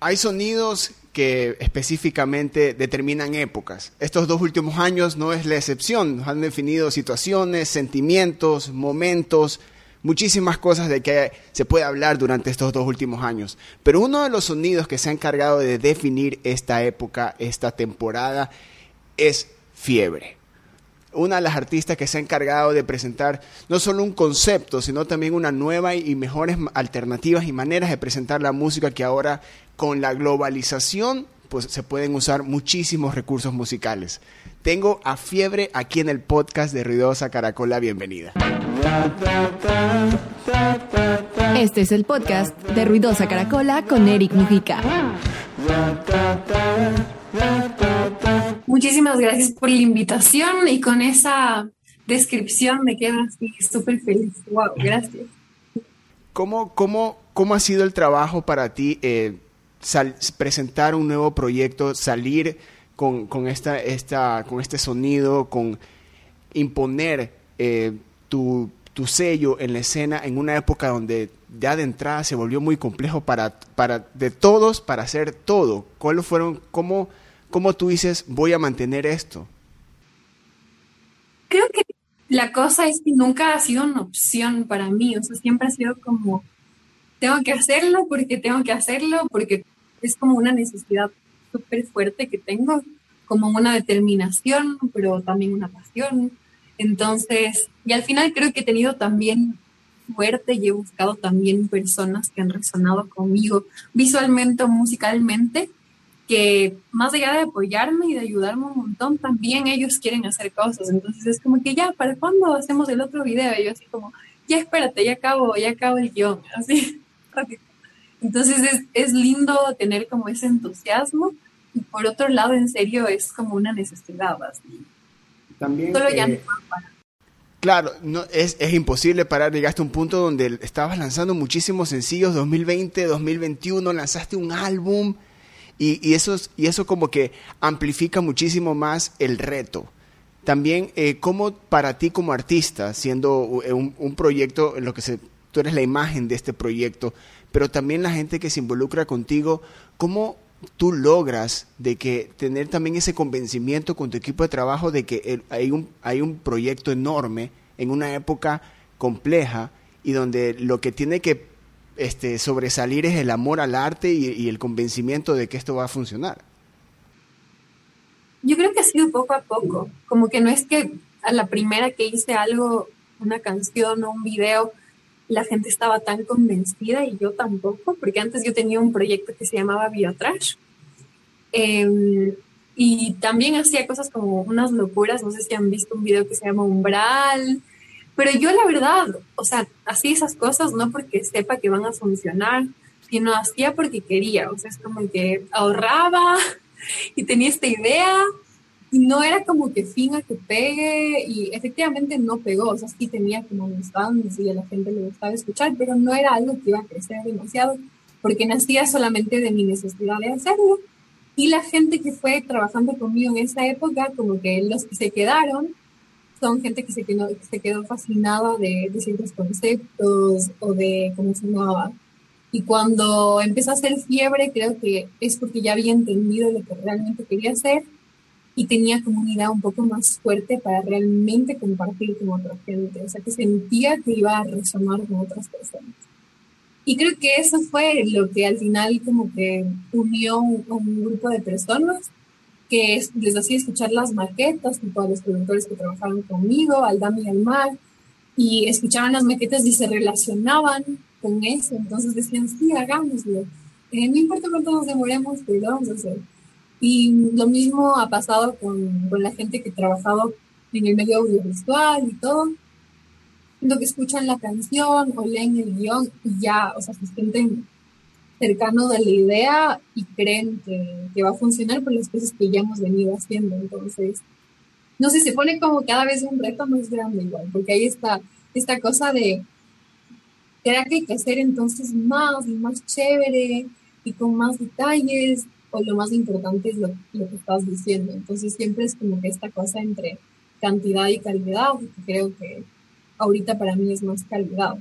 Hay sonidos que específicamente determinan épocas. Estos dos últimos años no es la excepción. Han definido situaciones, sentimientos, momentos, muchísimas cosas de que se puede hablar durante estos dos últimos años. Pero uno de los sonidos que se ha encargado de definir esta época, esta temporada, es fiebre. Una de las artistas que se ha encargado de presentar no solo un concepto, sino también una nueva y mejores alternativas y maneras de presentar la música que ahora con la globalización pues se pueden usar muchísimos recursos musicales. Tengo a Fiebre aquí en el podcast de Ruidosa Caracola. Bienvenida. Este es el podcast de Ruidosa Caracola con Eric Mujica. Muchísimas gracias por la invitación y con esa descripción me quedo así súper feliz. Wow, gracias. ¿Cómo, cómo, cómo ha sido el trabajo para ti eh, presentar un nuevo proyecto, salir con, con, esta, esta, con este sonido, con imponer eh, tu, tu sello en la escena en una época donde ya de entrada se volvió muy complejo para, para de todos para hacer todo. ¿Cuáles fueron, cómo, cómo tú dices, voy a mantener esto? Creo que la cosa es que nunca ha sido una opción para mí, o sea, siempre ha sido como, tengo que hacerlo porque tengo que hacerlo, porque es como una necesidad súper fuerte que tengo, como una determinación, pero también una pasión. Entonces, y al final creo que he tenido también fuerte y he buscado también personas que han resonado conmigo visualmente o musicalmente, que más allá de apoyarme y de ayudarme un montón, también ellos quieren hacer cosas. Entonces es como que ya, ¿para cuándo hacemos el otro video? Y yo así como, ya espérate, ya acabo, ya acabo el guion, así, rápido. Entonces es, es lindo tener como ese entusiasmo y por otro lado, en serio, es como una necesidad. Así. También, Solo ya eh, no Claro, no, es, es, imposible parar. Llegaste a un punto donde estabas lanzando muchísimos sencillos, 2020, 2021, lanzaste un álbum y, y, eso, y eso como que amplifica muchísimo más el reto. También, eh, ¿cómo para ti como artista, siendo eh, un, un, proyecto en lo que se, tú eres la imagen de este proyecto, pero también la gente que se involucra contigo, ¿cómo tú logras de que tener también ese convencimiento con tu equipo de trabajo de que hay, un, hay un proyecto enorme en una época compleja y donde lo que tiene que este, sobresalir es el amor al arte y, y, el convencimiento de que esto va a funcionar. Yo creo que ha sido poco a poco, como que no es que a la primera que hice algo, una canción o un video, la gente estaba tan convencida y yo tampoco, porque antes yo tenía un proyecto que se llamaba Biotrash. Eh, y también hacía cosas como unas locuras, no sé si han visto un video que se llama Umbral, pero yo la verdad, o sea, hacía esas cosas no porque sepa que van a funcionar, sino hacía porque quería, o sea, es como que ahorraba y tenía esta idea y no era como que a que pegue y efectivamente no pegó, o sea, sí tenía como unos fans y a la gente le gustaba escuchar, pero no era algo que iba a crecer demasiado porque nacía solamente de mi necesidad de hacerlo. Y la gente que fue trabajando conmigo en esa época, como que los que se quedaron, son gente que se quedó, que se quedó fascinada de, de ciertos conceptos o de cómo sonaba. Y cuando empezó a hacer fiebre, creo que es porque ya había entendido lo que realmente quería hacer y tenía como un poco más fuerte para realmente compartir con otra gente, o sea, que sentía que iba a resonar con otras personas. Y creo que eso fue lo que al final como que unió un, un grupo de personas que les hacía escuchar las maquetas, tipo a los productores que trabajaban conmigo, al Dami y al Mar, y escuchaban las maquetas y se relacionaban con eso, entonces decían, sí, hagámoslo. Eh, no importa cuánto nos demoremos, pero vamos a hacer. Y lo mismo ha pasado con, con la gente que ha trabajado en el medio audiovisual y todo. Lo que escuchan la canción o leen el guion y ya, o sea, se sienten cercanos a la idea y creen que, que, va a funcionar por las cosas que ya hemos venido haciendo. Entonces, no sé, se pone como cada vez un reto más grande igual, porque ahí está esta cosa de, ¿será que hay que hacer entonces más y más chévere y con más detalles? O lo más importante es lo, lo, que estás diciendo. Entonces siempre es como que esta cosa entre cantidad y calidad, que creo que ahorita para mí es más calidad.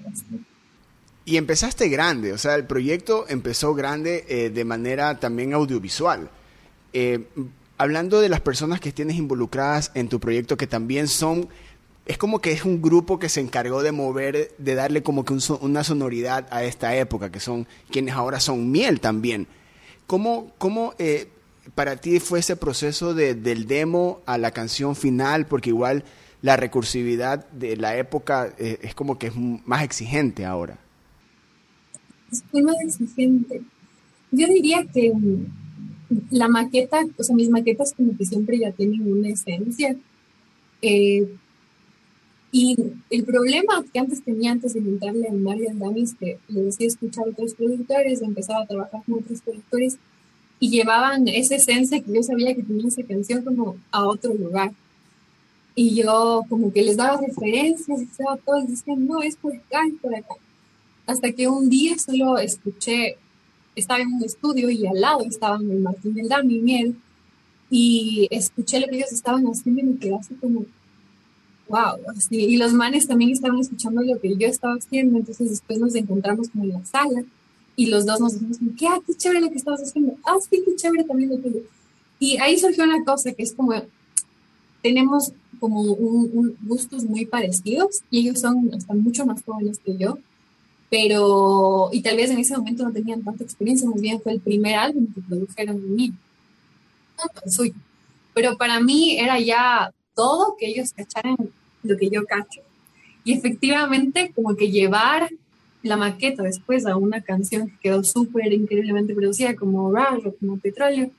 Y empezaste grande, o sea, el proyecto empezó grande eh, de manera también audiovisual. Eh, hablando de las personas que tienes involucradas en tu proyecto, que también son, es como que es un grupo que se encargó de mover, de darle como que una sonoridad a esta época, que son quienes ahora son miel también. ¿Cómo, cómo eh, para ti fue ese proceso de, del demo a la canción final? Porque igual la recursividad de la época es como que es más exigente ahora es muy más exigente. Yo diría que mm, la maqueta, o sea, mis maquetas como que siempre ya tienen una esencia. Eh, y el problema que antes tenía, antes de montarle a Mario Damis, que le decía escuchar a otros productores, empezaba a trabajar con otros productores, y llevaban esa esencia que yo sabía que tenía esa canción como a otro lugar. Y yo como que les daba referencias estaba todos decían, no, es por acá, es por acá hasta que un día solo escuché, estaba en un estudio y al lado estaban el Martín del Dami y Miel, y escuché lo que ellos estaban haciendo y me quedé así como, wow, así, y los manes también estaban escuchando lo que yo estaba haciendo, entonces después nos encontramos como en la sala y los dos nos dijimos, ¿qué, ah, qué chévere lo que estabas haciendo, ah, sí, qué chévere también lo tuyo. Y ahí surgió una cosa que es como, tenemos como un, gustos muy parecidos y ellos son hasta mucho más jóvenes que yo pero, y tal vez en ese momento no tenían tanta experiencia, muy bien fue el primer álbum que produjeron en mí, no. Pero para mí era ya todo que ellos cacharan lo que yo cacho. Y efectivamente, como que llevar la maqueta después a una canción que quedó súper increíblemente producida, como Rush o como Petróleo,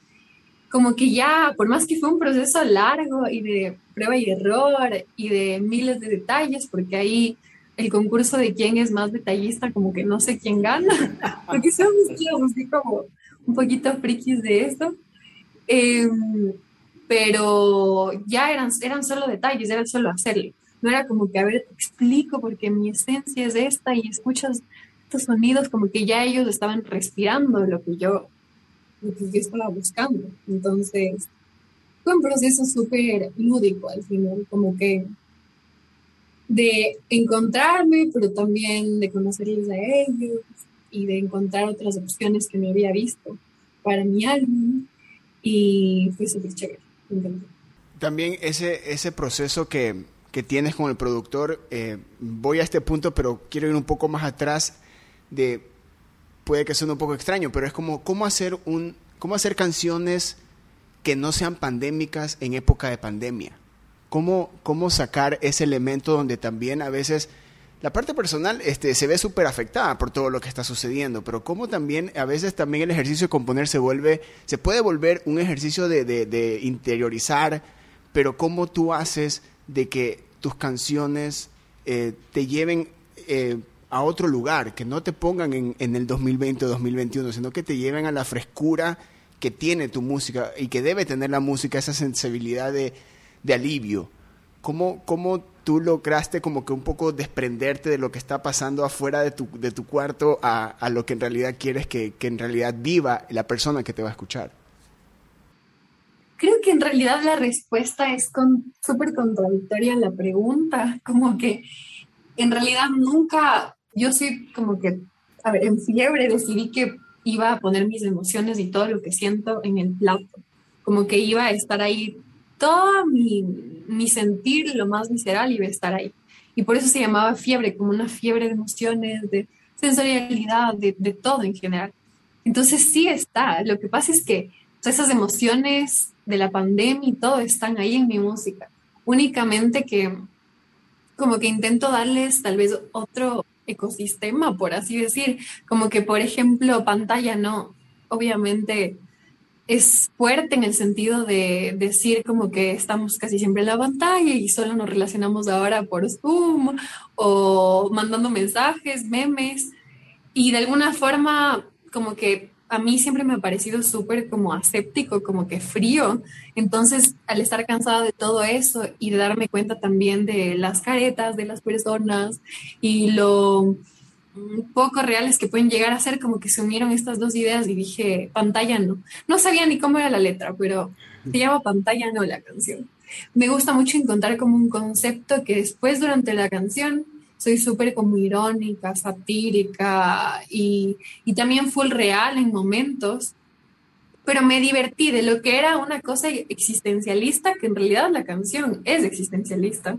como que ya, por más que fue un proceso largo y de prueba y error y de miles de detalles, porque ahí el concurso de quién es más detallista, como que no sé quién gana, porque somos así como un poquito frikis de esto. Em, pero ya eran, eran solo detalles, era solo hacerlo. No era como que, a ver, te explico porque mi esencia es esta y escuchas estos sonidos, como que ya ellos estaban respirando lo que yo, lo que yo estaba buscando. Entonces, fue un proceso súper lúdico al final, como que de encontrarme, pero también de conocerles a ellos y de encontrar otras opciones que no había visto para mi álbum y fue súper chévere. También ese, ese proceso que, que tienes con el productor, eh, voy a este punto, pero quiero ir un poco más atrás de, puede que suene un poco extraño, pero es como cómo hacer, un, cómo hacer canciones que no sean pandémicas en época de pandemia cómo, cómo sacar ese elemento donde también a veces la parte personal este, se ve súper afectada por todo lo que está sucediendo, pero cómo también a veces también el ejercicio de componer se vuelve, se puede volver un ejercicio de, interiorizar, pero cómo tú haces de que tus canciones eh, te lleven eh, a otro lugar, que no te pongan en, en el 2020 o 2021, sino que te lleven a la frescura que tiene tu música y que debe tener la música, esa sensibilidad de, de alivio. ¿Cómo, ¿Cómo tú lograste como que un poco desprenderte de lo que está pasando afuera de tu, de tu cuarto a, a lo que en realidad quieres que, que en realidad viva la persona que te va a escuchar? Creo que en realidad la respuesta es con, súper contradictoria a la pregunta, como que en realidad nunca, yo soy como que, a ver, en fiebre decidí que iba a poner mis emociones y todo lo que siento en el plato, como que iba a estar ahí todo mi, mi sentir, lo más visceral, iba a estar ahí. Y por eso se llamaba fiebre, como una fiebre de emociones, de sensorialidad, de, de todo en general. Entonces sí está. Lo que pasa es que esas emociones de la pandemia y todo están ahí en mi música. Únicamente que como que intento darles tal vez otro ecosistema, por así decir. Como que, por ejemplo, pantalla no. Obviamente es fuerte en el sentido de decir como que estamos casi siempre en la pantalla y solo nos relacionamos ahora por Zoom o mandando mensajes, memes y de alguna forma como que a mí siempre me ha parecido súper como aséptico, como que frío. Entonces, al estar cansada de todo eso y de darme cuenta también de las caretas de las personas y lo poco reales que pueden llegar a ser, como que se unieron estas dos ideas y dije, pantalla no. No sabía ni cómo era la letra, pero se llama pantalla no la canción. Me gusta mucho encontrar como un concepto que después durante la canción soy súper como irónica, satírica y, y también full real en momentos, pero me divertí de lo que era una cosa existencialista, que en realidad la canción es existencialista.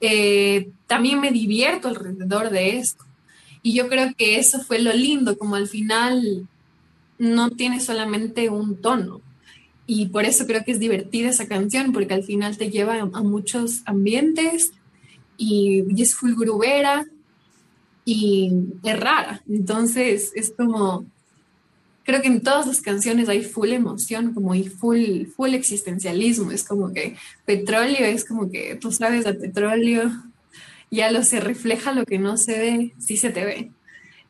Eh, también me divierto alrededor de esto. Y yo creo que eso fue lo lindo, como al final no tiene solamente un tono. Y por eso creo que es divertida esa canción, porque al final te lleva a, muchos ambientes y, es full grubera y es rara. Entonces es como, creo que en todas las canciones hay full emoción, como y full, full existencialismo. Es como que petróleo es como que tú sabes al petróleo, ya lo se refleja lo que no se ve, sí se te ve.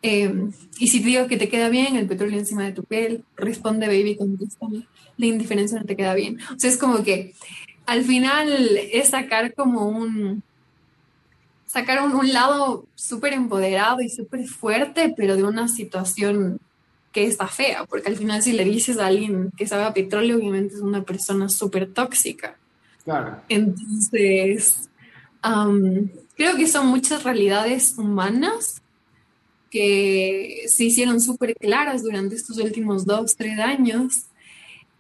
Em, y si te digo que te queda bien el petróleo encima de tu piel, responde baby, contéstame, la indiferencia no te queda bien. O sea, es como que al final es sacar como un, sacar un, un lado súper empoderado y súper fuerte, pero de una situación que está fea, porque al final si le dices a alguien que sabe a petróleo, obviamente es una persona súper tóxica. Claro. Entonces, creo que son muchas realidades humanas que se hicieron súper claras durante estos últimos dos, tres años.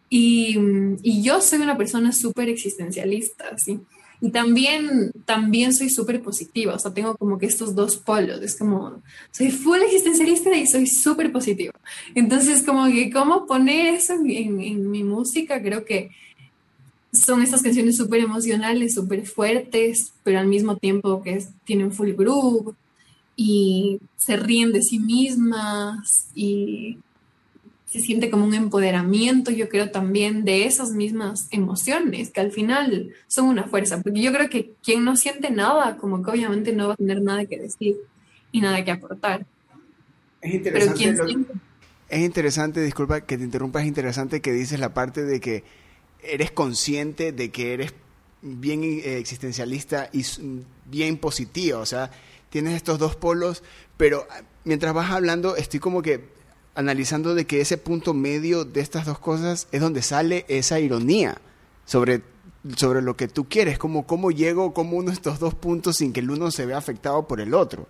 Y, y yo soy una persona súper existencialista, ¿sí? Y también, también soy súper positiva, o sea, tengo como que estos dos polos, es como, soy full existencialista y soy súper positiva. Entonces, como que, ¿cómo poner eso en, en mi música? Creo que son estas canciones súper emocionales, súper fuertes, pero al mismo tiempo que tienen full groove y se ríen de sí mismas y se siente como un empoderamiento, yo creo también de esas mismas emociones, que al final son una fuerza, porque yo creo que quien no siente nada, como que obviamente no va a tener nada que decir y nada que aportar. Es interesante. es interesante, disculpa que te interrumpa, es interesante que dices la parte de que eres consciente de que eres bien eh, existencialista y bien positiva, o sea, tienes estos dos polos, pero mientras vas hablando estoy como que analizando de que ese punto medio de estas dos cosas es donde sale esa ironía sobre, sobre lo que tú quieres, como cómo llego, como uno estos dos puntos sin que el uno se vea afectado por el otro.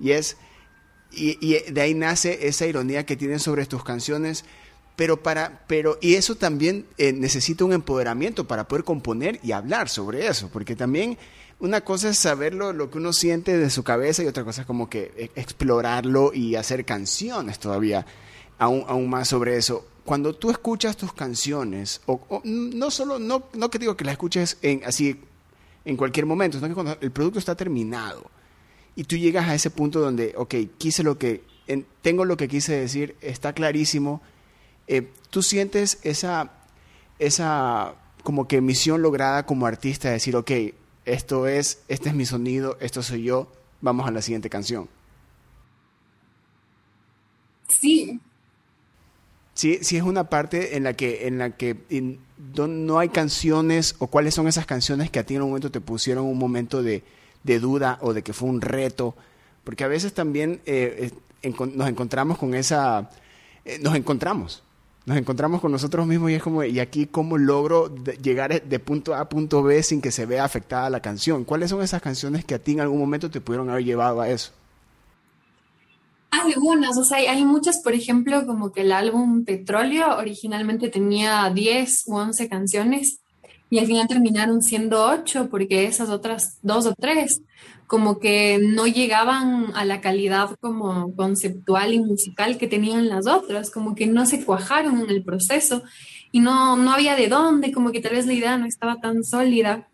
Y es y, de ahí nace esa ironía que tienes sobre tus canciones, pero para pero y eso también eh, necesita un empoderamiento para poder componer y hablar sobre eso, porque también una cosa es saberlo, lo que uno siente de su cabeza y otra cosa es como que e, explorarlo y hacer canciones todavía aún, aún más sobre eso. Cuando tú escuchas tus canciones, o, no solo, no, no que digo que las escuches en, así en cualquier momento, sino que cuando el producto está terminado y tú llegas a ese punto donde, ok, quise lo que, tengo lo que quise decir, está clarísimo, eh, tú sientes esa, esa como que misión lograda como artista, de decir, ok, esto es, este es mi sonido, esto soy yo, vamos a la siguiente canción. Sí. Sí, sí es una parte en la que, en la que no hay canciones o cuáles son esas canciones que a ti en un momento te pusieron un momento de, duda o de que fue un reto, porque a veces también eh, eh, nos encontramos con esa, eh, nos encontramos, nos encontramos con nosotros mismos y es como, ¿y aquí cómo logro llegar de punto A a punto B sin que se vea afectada la canción? ¿Cuáles son esas canciones que a ti en algún momento te pudieron haber llevado a eso? Algunas, o sea, hay muchas, por ejemplo, como que el álbum Petróleo originalmente tenía 10 u 11 canciones y al final terminaron siendo 8 porque esas otras dos o tres como que no llegaban a la calidad como conceptual y musical que tenían las otras, como que no se cuajaron en el proceso y no, no había de dónde, como que tal vez la idea no estaba tan sólida.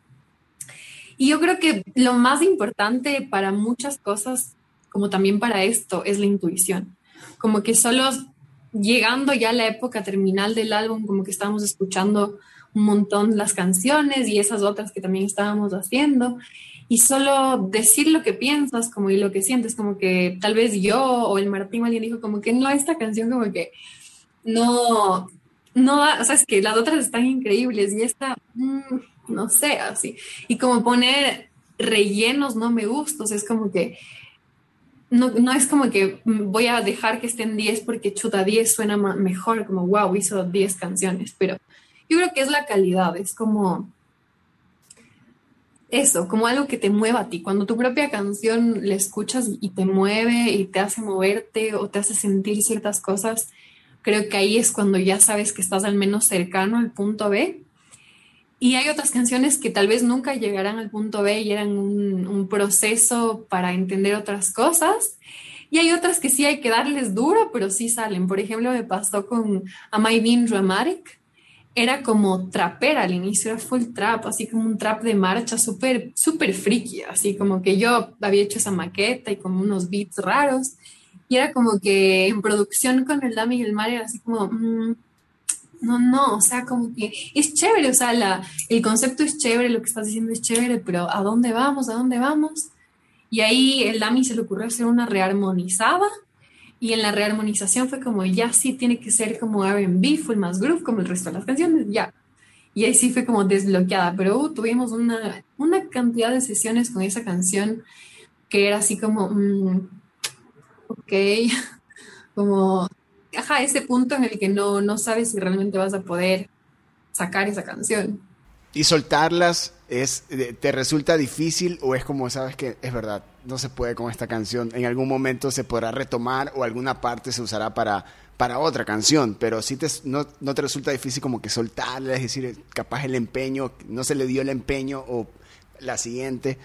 Y yo creo que lo más importante para muchas cosas, como también para esto, es la intuición. Como que solo llegando ya a la época terminal del álbum, como que estábamos escuchando un montón las canciones y esas otras que también estábamos haciendo y solo decir lo que piensas como y lo que sientes, como que tal vez yo o el Martín alguien dijo como que no, esta canción como que no, no o sea, es que las otras están increíbles y esta, mm, no sé, así. Y como poner rellenos no me gusta, o sea, es como que no, no, es como que voy a dejar que estén 10 porque chuta 10 suena mejor, como wow, hizo 10 canciones, pero yo creo que es la calidad, es como eso, como algo que te mueva a ti. Cuando tu propia canción la escuchas y te mueve y te hace moverte o te hace sentir ciertas cosas, creo que ahí es cuando ya sabes que estás al menos cercano al punto B. Y hay otras canciones que tal vez nunca llegarán al punto B y eran un, un proceso para entender otras cosas. Y hay otras que sí hay que darles duro, pero sí salen. Por ejemplo, me pasó con Am I Being Dramatic, era como trapera al inicio, era full trap, así como un trap de marcha súper, súper friki, así como que yo había hecho esa maqueta y como unos beats raros, y era como que en producción con el Dami y el Mar era así como, mm, no, no, o sea, como que es chévere, o sea, la, el concepto es chévere, lo que estás diciendo es chévere, pero ¿a dónde vamos? ¿A dónde vamos? Y ahí el Dami se le ocurrió hacer una rearmonizada y en la rearmonización fue como, ya sí tiene que ser como RB, full más groove, como el resto de las canciones, ya. Y ahí sí fue como desbloqueada, pero uh, tuvimos una, una, cantidad de sesiones con esa canción que era así como, mm, ok, como, ajá, ese punto en el que no, no sabes si realmente vas a poder sacar esa canción. Y soltarlas es, eh, ¿te resulta difícil o es como, sabes que es verdad, no se puede con esta canción? En algún momento se podrá retomar o alguna parte se usará para, para otra canción, pero si te, no, no te resulta difícil como que soltarla, es decir, capaz el empeño, no se le dio el empeño o la siguiente.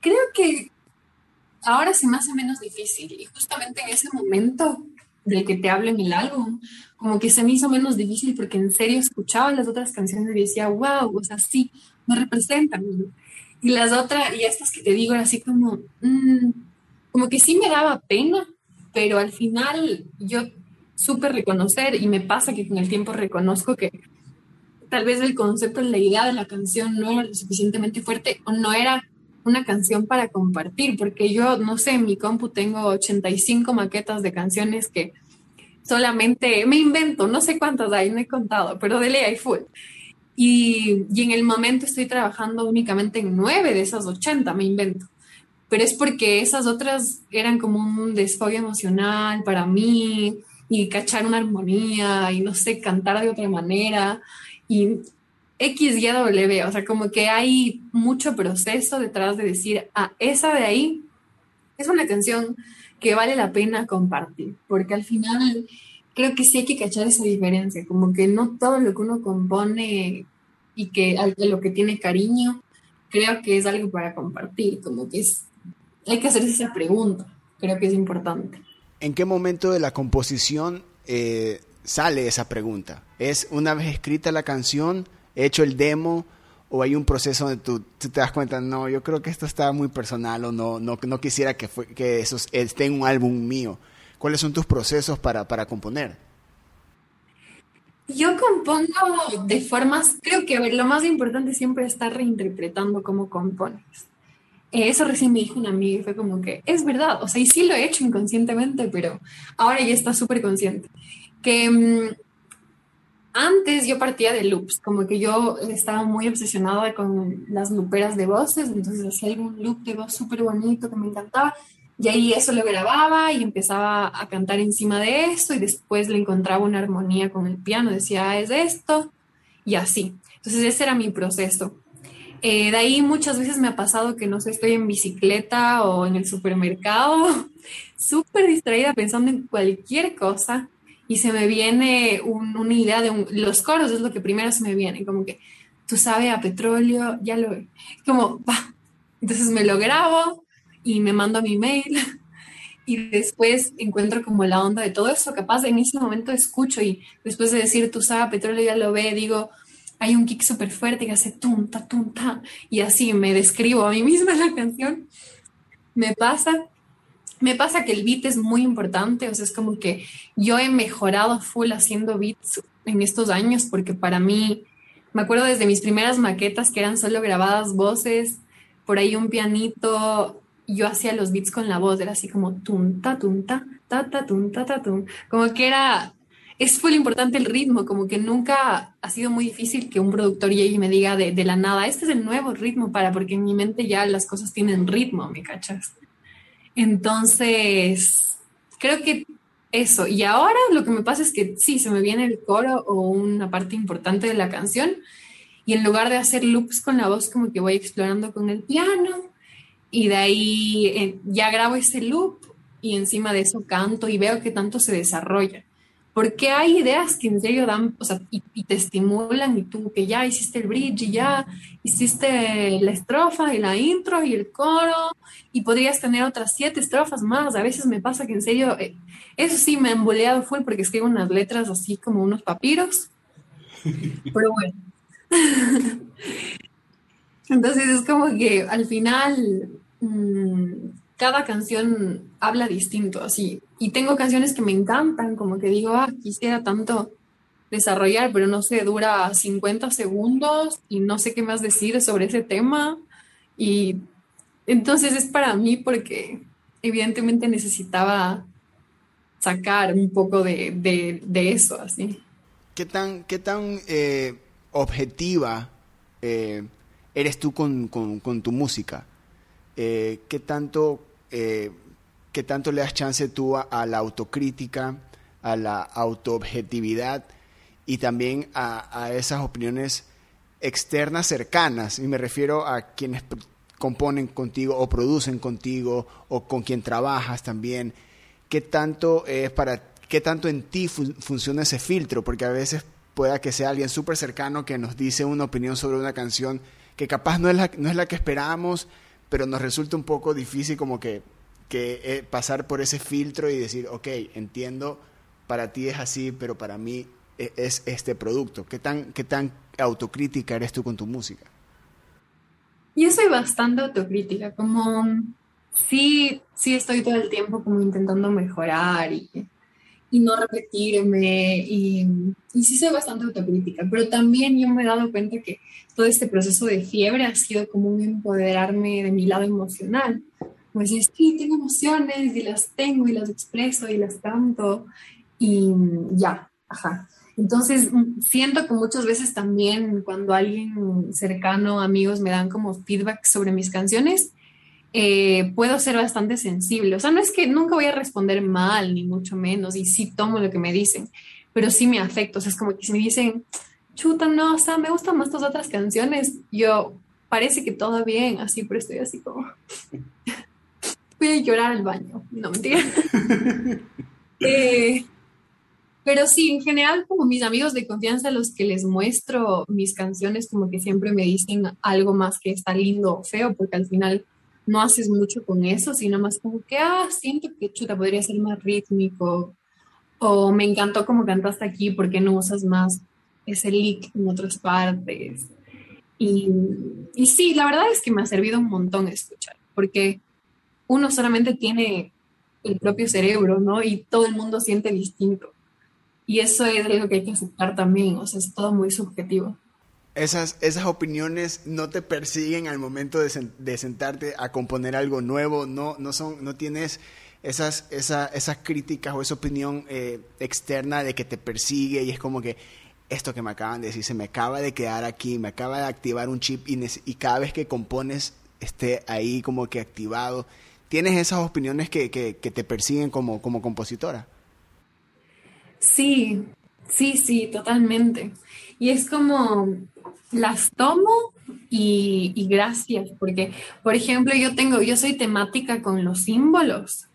Creo que ahora se me hace menos difícil y justamente en ese momento del que te hablo en el álbum, como que se me hizo menos difícil porque en serio escuchaba las otras canciones y decía, wow, o sea, sí, me representan. Y las otras, y estas que te digo, era así como, mm, como que sí me daba pena, pero al final yo supe reconocer y me pasa que con el tiempo reconozco que tal vez el concepto, la idea de la canción no era lo suficientemente fuerte o no era una canción para compartir, porque yo, no sé, en mi compu tengo 85 maquetas de canciones que solamente me invento, no sé cuántas hay, no he contado, pero de ley hay full. Y, y, en el momento estoy trabajando únicamente en nueve de esas 80, me invento. Pero es porque esas otras eran como un desfogue emocional para mí y cachar una armonía y no sé, cantar de otra manera. Y X, Y, W, o sea, como que hay mucho proceso detrás de decir, ah, esa de ahí es una canción que vale la pena compartir, porque al final creo que sí hay que cachar esa diferencia, como que no todo lo que uno compone y que a lo que tiene cariño, creo que es algo para compartir, como que es, hay que hacerse esa pregunta, creo que es importante. ¿En qué momento de la composición eh, sale esa pregunta? ¿Es una vez escrita la canción? hecho el demo o hay un proceso donde tú, te das cuenta, no, yo creo que esto está muy personal o no, no, no quisiera que, fue, que eso esté en un álbum mío. ¿Cuáles son tus procesos para, para componer? Yo compongo de formas, creo que a ver, lo más importante siempre es estar reinterpretando cómo compones. Eh, eso recién me dijo una amiga y fue como que es verdad, o sea, y sí lo he hecho inconscientemente, pero ahora ya está súper consciente. Que mm, antes yo partía de loops, como que yo estaba muy obsesionada con las looperas de voces, entonces hacía algún loop de voz súper bonito que me encantaba, y ahí eso lo grababa y empezaba a cantar encima de eso, y después le encontraba una armonía con el piano, decía, ah, es esto, y así. Entonces ese era mi proceso. Eh, de ahí muchas veces me ha pasado que no sé, estoy en bicicleta o en el supermercado, súper distraída pensando en cualquier cosa y se me viene una idea de los coros, es lo que primero se me viene, como que tú sabes a petróleo, ya lo, como, va, entonces me lo grabo y me mando mi mail y después encuentro como la onda de todo eso, capaz en ese momento escucho y después de decir tú sabes a petróleo, ya lo ve, digo, hay un kick súper fuerte que hace tunta, tunta, y así me describo a mí misma la canción. Me pasa me pasa que el beat es muy importante, o sea, es como que yo he mejorado full haciendo beats en estos años, porque para mí, me acuerdo desde mis primeras maquetas que eran solo grabadas voces, por ahí un pianito, yo hacía los beats con la voz, era así como tunta, ta, ta, tunta, ta, tum, como que era, es full importante el ritmo, como que nunca ha sido muy difícil que un productor llegue y me diga de, de la nada, este es el nuevo ritmo para, porque en mi mente ya las cosas tienen ritmo, ¿me cachas? Entonces, creo que eso. Y ahora lo que me pasa es que sí, se me viene el coro o una parte importante de la canción y en lugar de hacer loops con la voz, como que voy explorando con el piano y de ahí eh, ya grabo ese loop y encima de eso canto y veo que tanto se desarrolla. Porque hay ideas que en serio dan, o sea, y, te estimulan y tú que ya hiciste el bridge y ya hiciste la estrofa y la intro y el coro y podrías tener otras siete estrofas más. A veces me pasa que en serio, eh, eso sí me han boleado full porque escribo unas letras así como unos papiros. Pero bueno. Entonces es como que al final cada canción habla distinto, así. Y tengo canciones que me encantan, como que digo, ah, quisiera tanto desarrollar, pero no sé, dura 50 segundos y no sé qué más decir sobre ese tema. Y entonces es para mí porque evidentemente necesitaba sacar un poco de, eso, así. ¿Qué tan, qué tan eh, objetiva eh, eres tú con, tu música? Eh, ¿Qué tanto ¿Qué tanto le das chance tú a, la autocrítica, a la autoobjetividad y también a, esas opiniones externas cercanas? Y me refiero a quienes componen contigo o producen contigo o con quien trabajas también. ¿Qué tanto es para qué tanto en ti funciona ese filtro? Porque a veces pueda que sea alguien súper cercano que nos dice una opinión sobre una canción que capaz no es la, no es la que esperábamos, pero nos resulta un poco difícil como que que eh, pasar por ese filtro y decir, ok, entiendo, para ti es así, pero para mí e, es este producto. ¿Qué tan, qué tan autocrítica eres tú con tu música? Yo soy bastante autocrítica, como sí, sí estoy todo el tiempo como intentando mejorar y, y no repetirme y, y, sí soy bastante autocrítica, pero también yo me he dado cuenta que todo este proceso de fiebre ha sido como un empoderarme de mi lado emocional, pues sí, tengo emociones y las tengo y las expreso y las canto y ya, ajá. Entonces, siento que muchas veces también cuando alguien cercano, amigos, me dan como feedback sobre mis canciones, eh, puedo ser bastante sensible. O sea, no es que nunca voy a responder mal, ni mucho menos, y sí tomo lo que me dicen, pero sí me afecto. O sea, es como que si me dicen, chuta, no, o sea, me gustan más tus otras canciones, yo parece que todo bien, así, pero estoy así como voy a llorar al baño. No, mentira. Eh, pero sí, en general, como mis amigos de confianza, los que les muestro mis canciones, como que siempre me dicen algo más que está lindo o feo, porque al final no haces mucho con eso, sino más como que, ah, siento que chuta podría ser más rítmico, o me encantó como cantaste aquí, porque no usas más ese lick en otras partes? Y, y sí, la verdad es que me ha servido un montón escuchar, porque uno solamente tiene el propio cerebro, ¿no? Y todo el mundo siente distinto. Y eso es algo que hay que aceptar también, o sea, es todo muy subjetivo. Esas, esas opiniones no te persiguen al momento de, sentarte a componer algo nuevo, no, no, son, no tienes esas, esas críticas o esa opinión eh, externa de que te persigue y es como que esto que me acaban de decir se me acaba de quedar aquí, me acaba de activar un chip y, cada vez que compones esté ahí como que activado ¿Tienes esas opiniones que, te persiguen como, como compositora? Sí, sí, sí, totalmente. Y es como las tomo y, y, gracias, porque, por ejemplo, yo tengo, yo soy temática con los símbolos.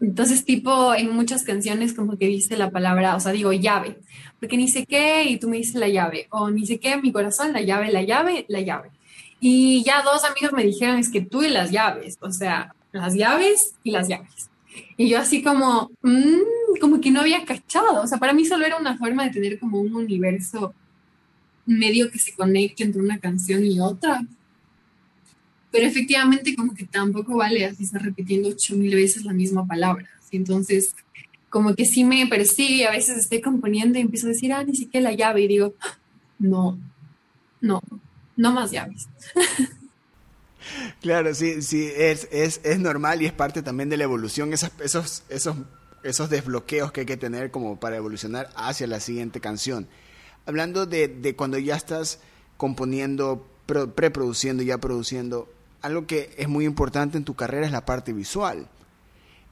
Entonces, tipo, en muchas canciones como que dice la palabra, o sea, digo llave, porque ni sé qué y tú me dices la llave, o ni sé qué, mi corazón, la llave, la llave, la llave. Y ya dos amigos me dijeron, es que tú y las llaves, o sea, las llaves y las llaves. Y yo así como, mmm, como que no había cachado. O sea, para mí solo era una forma de tener como un universo medio que se conecte entre una canción y otra. Pero efectivamente como que tampoco vale así estar repitiendo ocho mil veces la misma palabra. Entonces, como que sí me persigue, a veces estoy componiendo y empiezo a decir, ah, ni siquiera la llave. Y digo, no, no, no más llaves. Claro, sí, sí, es, es, es, normal y es parte también de la evolución, esos, esos, esos, esos desbloqueos que hay que tener como para evolucionar hacia la siguiente canción. Hablando de, de cuando ya estás componiendo, preproduciendo, ya produciendo, algo que es muy importante en tu carrera es la parte visual.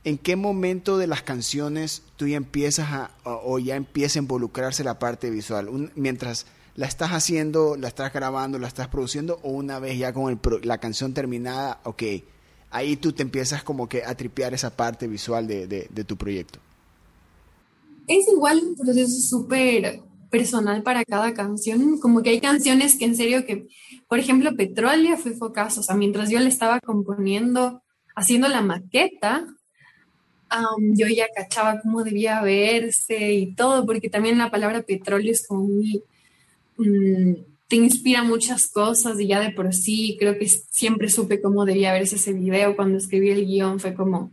¿En qué momento de las canciones tú ya empiezas a, o, ya empieza a involucrarse la parte visual? mientras la estás haciendo, la estás grabando, la estás produciendo, o una vez ya con la canción terminada, ok, ahí tú te empiezas como que a tripear esa parte visual de, de tu proyecto? Es igual un proceso súper personal para cada canción, como que hay canciones que en serio que, por ejemplo, Petrolia fue focazo, o sea, mientras yo le estaba componiendo, haciendo la maqueta, yo ya cachaba cómo debía verse y todo, porque también la palabra petróleo es como muy, mm, te inspira muchas cosas y ya de por sí creo que siempre supe cómo debía verse ese video. Cuando escribí el guion, fue como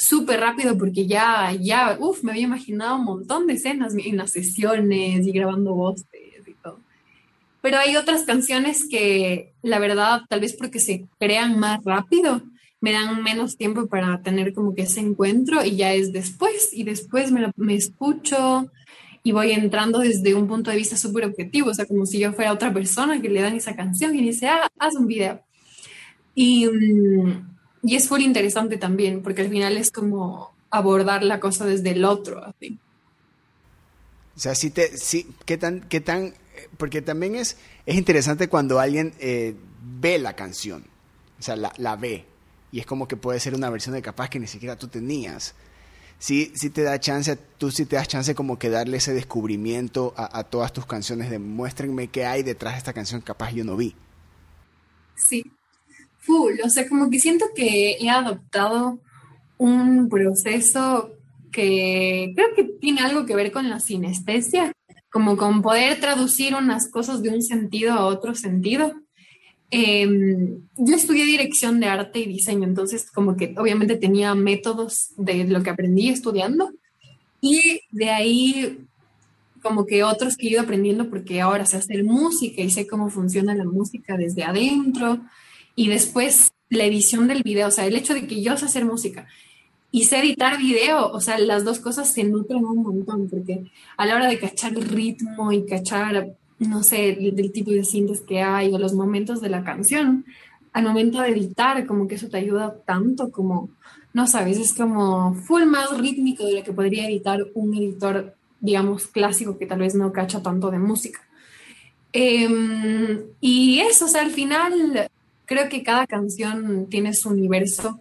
súper rápido porque ya, ya, uff, me había imaginado un montón de escenas en las sesiones y grabando voces y todo. Pero hay otras canciones que, la verdad, tal vez porque se crean más rápido, me dan menos tiempo para tener como que ese encuentro y ya es después y después me, me escucho y voy entrando desde un punto de vista súper objetivo, o sea, como si yo fuera otra persona que le dan esa canción y dice, ah, haz un video. Y, mm, y es muy interesante también, porque al final es como abordar la cosa desde el otro, así. O sea, sí, te, sí ¿qué tan, qué tan, porque también es, es interesante cuando alguien eh, ve la canción, o sea, la, la ve, y es como que puede ser una versión de capaz que ni siquiera tú tenías. Sí, sí te da chance, tú sí te das chance como que darle ese descubrimiento a, todas tus canciones de muéstrenme qué hay detrás de esta canción capaz yo no vi. Sí, full, o sea, como que siento que he adoptado un proceso que creo que tiene algo que ver con la sinestesia, como con poder traducir unas cosas de un sentido a otro sentido. Em, yo estudié dirección de arte y diseño, entonces como que obviamente tenía métodos de lo que aprendí estudiando. Y de ahí como que otros que he ido aprendiendo porque ahora sé hacer música y sé cómo funciona la música desde adentro y después la edición del video, o sea, el hecho de que yo sé hacer música y sé editar video, o sea, las dos cosas se nutren un montón porque a la hora de cachar el ritmo y cachar no sé, del tipo de cintas que hay o los momentos de la canción, al momento de editar, como que eso te ayuda tanto como, no sabes, es como full más rítmico de lo que podría editar un editor, digamos, clásico que tal vez no cacha tanto de música. Em, y eso, o sea, al final creo que cada canción tiene su universo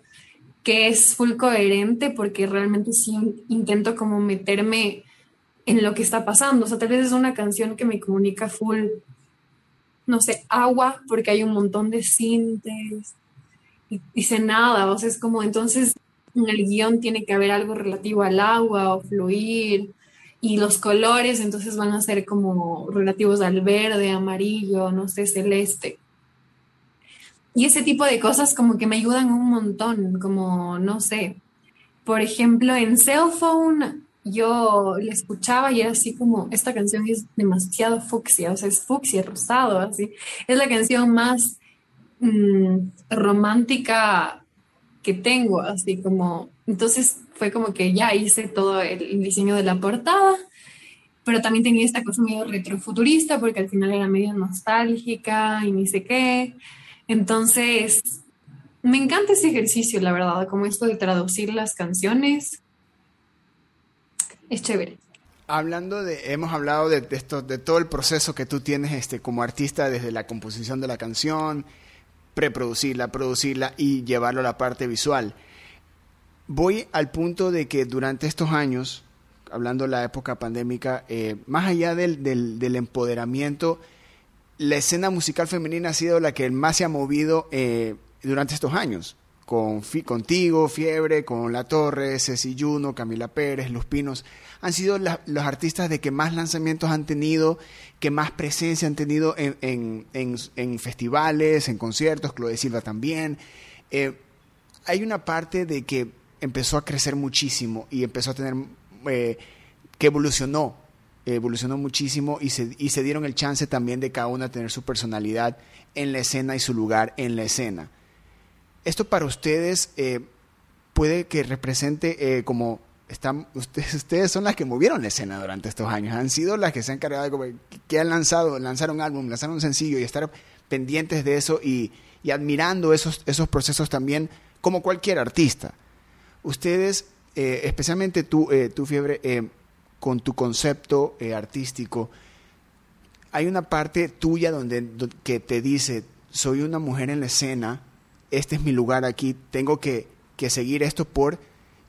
que es full coherente porque realmente sí intento como meterme en lo que está pasando. O sea, tal vez es una canción que me comunica full, no sé, agua, porque hay un montón de sintes y dice nada. O sea, es como entonces en el guion tiene que haber algo relativo al agua o fluir. Y los colores entonces van a ser como relativos al verde, amarillo, no sé, celeste. Y ese tipo de cosas como que me ayudan un montón, como, no sé, por ejemplo, en Cell Phone yo la escuchaba y era así como, esta canción es demasiado fucsia, o sea, es fucsia, rosado, así. Es la canción más mm, romántica que tengo, así como, entonces fue como que ya hice todo el diseño de la portada, pero también tenía esta cosa medio retrofuturista porque al final era medio nostálgica y ni sé qué. Entonces, me encanta ese ejercicio, la verdad, como esto de traducir las canciones es chévere. Hablando de, hemos hablado de, esto, de todo el proceso que tú tienes este, como artista, desde la composición de la canción, preproducirla, producirla y llevarlo a la parte visual. Voy al punto de que durante estos años, hablando de la época pandémica, eh, más allá del, del, empoderamiento, la escena musical femenina ha sido la que más se ha movido eh, durante estos años con, contigo, Fiebre, con La Torre, Ceci Juno, Camila Pérez, Los Pinos, han sido los artistas de que más lanzamientos han tenido, que más presencia han tenido en, festivales, en conciertos, Chloe Silva también. Eh, hay una parte de que empezó a crecer muchísimo y empezó a tener, eh, que evolucionó, evolucionó muchísimo y se, y se dieron el chance también de cada una tener su personalidad en la escena y su lugar en la escena esto para ustedes eh, puede que represente eh, como están, ustedes, ustedes son las que movieron la escena durante estos años, han sido las que se han encargado de que han lanzado, lanzaron un álbum, lanzaron un sencillo y estar pendientes de eso y, admirando esos, esos procesos también como cualquier artista. Ustedes, eh, especialmente tú, tu Fiebre, con tu concepto artístico, hay una parte tuya donde, que te dice, soy una mujer en la escena, este es mi lugar aquí, tengo que, que seguir esto por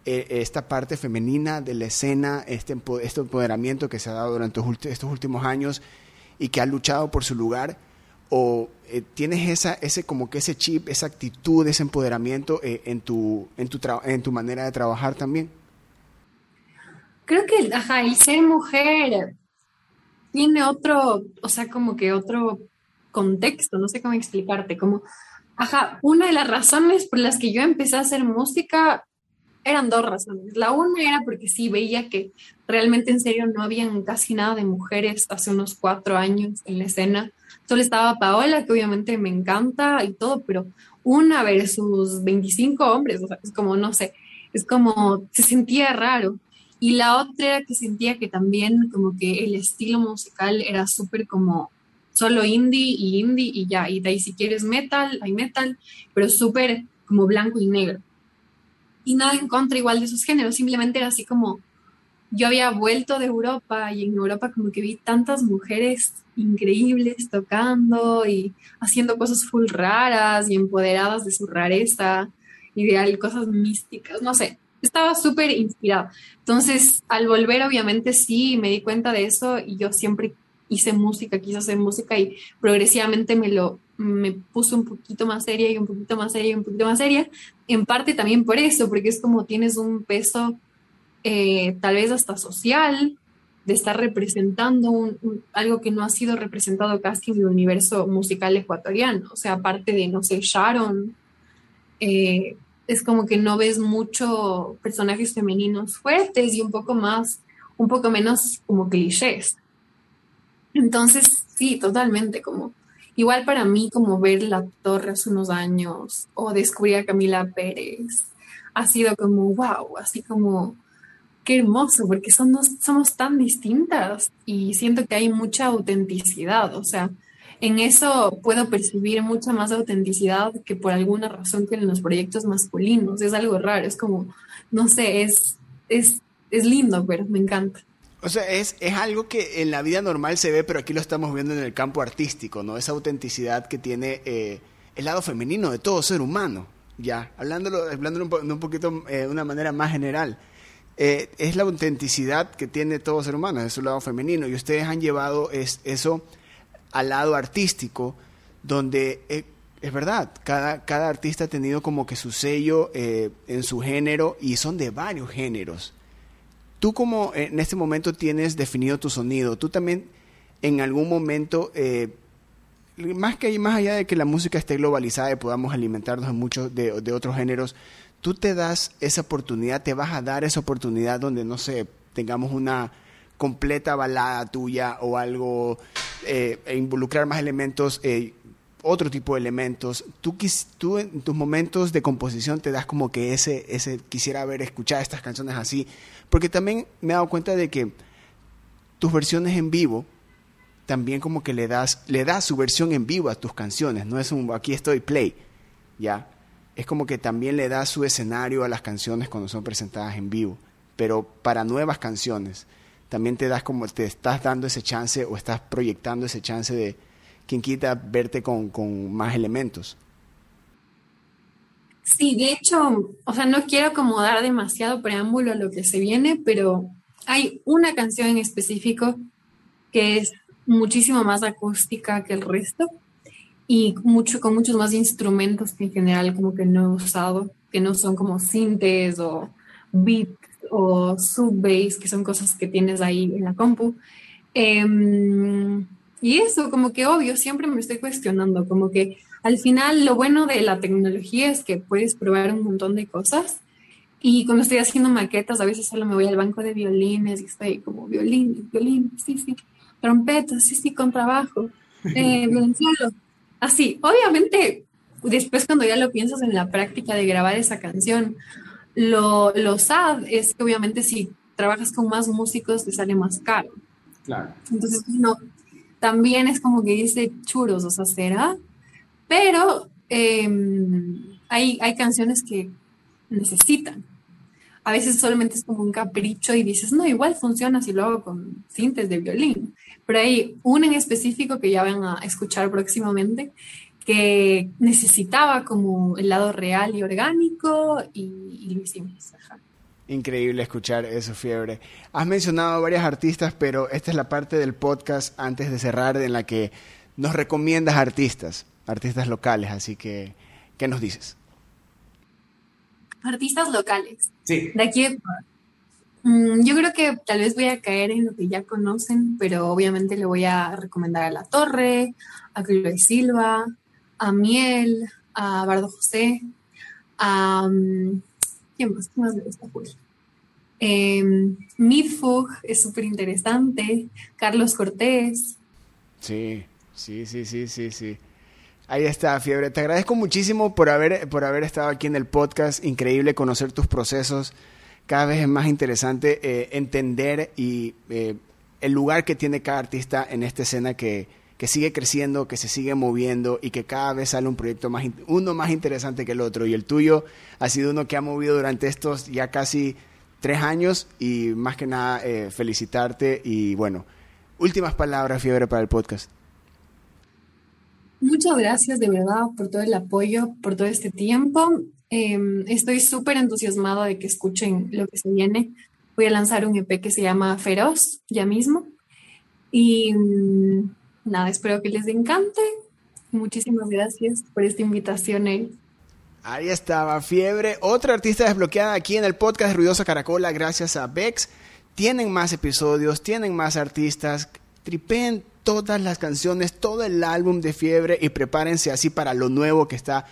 eh, esta parte femenina de la escena, este, este empoderamiento que se ha dado durante estos últimos años y que ha luchado por su lugar? ¿O eh, tienes esa, ese, como que ese chip, esa actitud, ese empoderamiento eh, en, tu, en, tu en tu manera de trabajar también? Creo que ajá, el ser mujer tiene otro, o sea, como que otro contexto, no sé cómo explicarte, como, ajá, una de las razones por las que yo empecé a hacer música eran dos razones. La una era porque sí veía que realmente en serio no habían casi nada de mujeres hace unos cuatro años en la escena. Solo estaba Paola, que obviamente me encanta y todo, pero una versus 25 hombres, o sea, es como, no sé, es como, se sentía raro. Y la otra era que sentía que también como que el estilo musical era súper como solo indie y indie y ya, y de ahí si quieres metal, hay metal, pero súper como blanco y negro. Y nada en contra igual de esos géneros, simplemente era así como yo había vuelto de Europa y en Europa como que vi tantas mujeres increíbles tocando y haciendo cosas full raras y empoderadas de su rareza de cosas místicas, no sé, estaba súper inspirada. Entonces, al volver, obviamente sí, me di cuenta de eso y yo siempre hice música, quise hacer música y progresivamente me lo me puso un poquito más seria y un poquito más seria y un poquito más seria, en parte también por eso, porque es como tienes un peso eh, tal vez hasta social, de estar representando algo que no ha sido representado casi en el universo musical ecuatoriano, o sea, aparte de, no sé, Sharon, eh, es como que no ves mucho personajes femeninos fuertes y un poco más, un poco menos como clichés. Entonces, sí, totalmente, como Igual para mí, como ver La Torre hace unos años o descubrir a Camila Pérez, ha sido como, wow, así como, qué hermoso, porque somos, somos tan distintas y siento que hay mucha autenticidad, o sea, en eso puedo percibir mucha más autenticidad que por alguna razón que en los proyectos masculinos. Es algo raro, es como, no sé, es, es, es lindo, pero me encanta. O sea, es, es algo que en la vida normal se ve, pero aquí lo estamos viendo en el campo artístico, ¿no? Esa autenticidad que tiene eh, el lado femenino de todo ser humano, ya. Hablándolo, hablándolo un, un poquito eh, de una manera más general. Eh, es la autenticidad que tiene todo ser humano, es su lado femenino. Y ustedes han llevado es, eso al lado artístico, donde es verdad, cada, cada artista ha tenido como que su sello en su género y son de varios géneros. Tú como en este momento tienes definido tu sonido, tú también en algún momento, eh, más que más allá de que la música esté globalizada y podamos alimentarnos de muchos de, otros géneros, tú te das esa oportunidad, te vas a dar esa oportunidad donde, no sé, tengamos una completa balada tuya o algo, eh, e involucrar más elementos, eh, otro tipo de elementos. Tú, tú en tus momentos de composición te das como que ese, ese, quisiera haber escuchado estas canciones así, porque también me he dado cuenta de que tus versiones en vivo también como que le das, le das su versión en vivo a tus canciones, no es un aquí estoy play, ¿ya? Es como que también le das su escenario a las canciones cuando son presentadas en vivo, pero para nuevas canciones también te das como te estás dando ese chance o estás proyectando ese chance de quien quita verte con, con más elementos. Sí, de hecho, o sea, no quiero como dar demasiado preámbulo a lo que se viene, pero hay una canción en específico que es muchísimo más acústica que el resto y mucho, con muchos más instrumentos que en general como que no he usado, que no son como sintes o beats o sub bass, que son cosas que tienes ahí en la compu. Em, y eso, como que obvio, siempre me estoy cuestionando, como que al final lo bueno de la tecnología es que puedes probar un montón de cosas. Y cuando estoy haciendo maquetas, a veces solo me voy al banco de violines y estoy como violín, violín, sí, sí, trompeta, sí, sí, con trabajo, eh, Así, obviamente, después cuando ya lo piensas en la práctica de grabar esa canción, lo, lo sad es que obviamente si trabajas con más músicos te sale más caro. Claro. Entonces, no, también es como que dice churos, o sea, será. Pero em, hay, hay canciones que necesitan. A veces solamente es como un capricho y dices, no, igual funciona si lo hago con cintas de violín. pero hay una en específico que ya van a escuchar próximamente, que necesitaba como el lado real y orgánico y, lo hicimos. Increíble escuchar eso, Fiebre. Has mencionado varias artistas, pero esta es la parte del podcast antes de cerrar en la que nos recomiendas artistas, artistas locales, así que, ¿qué nos dices? Artistas locales. Sí. De aquí, mm, yo creo que tal vez voy a caer en lo que ya conocen, pero obviamente le voy a recomendar a La Torre, a Chloe Silva, a Miel, a Bardo José, a... Mm, ¿Quién más? ¿Quién más le gusta Eh, es súper interesante. Carlos Cortés. Sí, sí, sí, sí, sí, sí. Ahí está, Fiebre. Te agradezco muchísimo por haber, por haber estado aquí en el podcast. Increíble conocer tus procesos. Cada vez es más interesante eh, entender y eh, el lugar que tiene cada artista en esta escena que, que sigue creciendo, que se sigue moviendo y que cada vez sale un proyecto más, uno más interesante que el otro. Y el tuyo ha sido uno que ha movido durante estos ya casi tres años y más que nada eh, felicitarte y bueno, últimas palabras, Fiebre, para el podcast. Muchas gracias de verdad por todo el apoyo, por todo este tiempo. Em, estoy súper entusiasmado de que escuchen lo que se viene. Voy a lanzar un EP que se llama Feroz ya mismo. Y mm, nada, espero que les encante. Muchísimas gracias por esta invitación, él. Ahí estaba, Fiebre, otra artista desbloqueada aquí en el podcast Ruidosa Caracola, gracias a Bex. Tienen más episodios, tienen más artistas. Tripen todas las canciones, todo el álbum de Fiebre y prepárense así para lo nuevo que está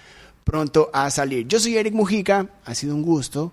pronto a salir. Yo soy Eric Mujica, ha sido un gusto.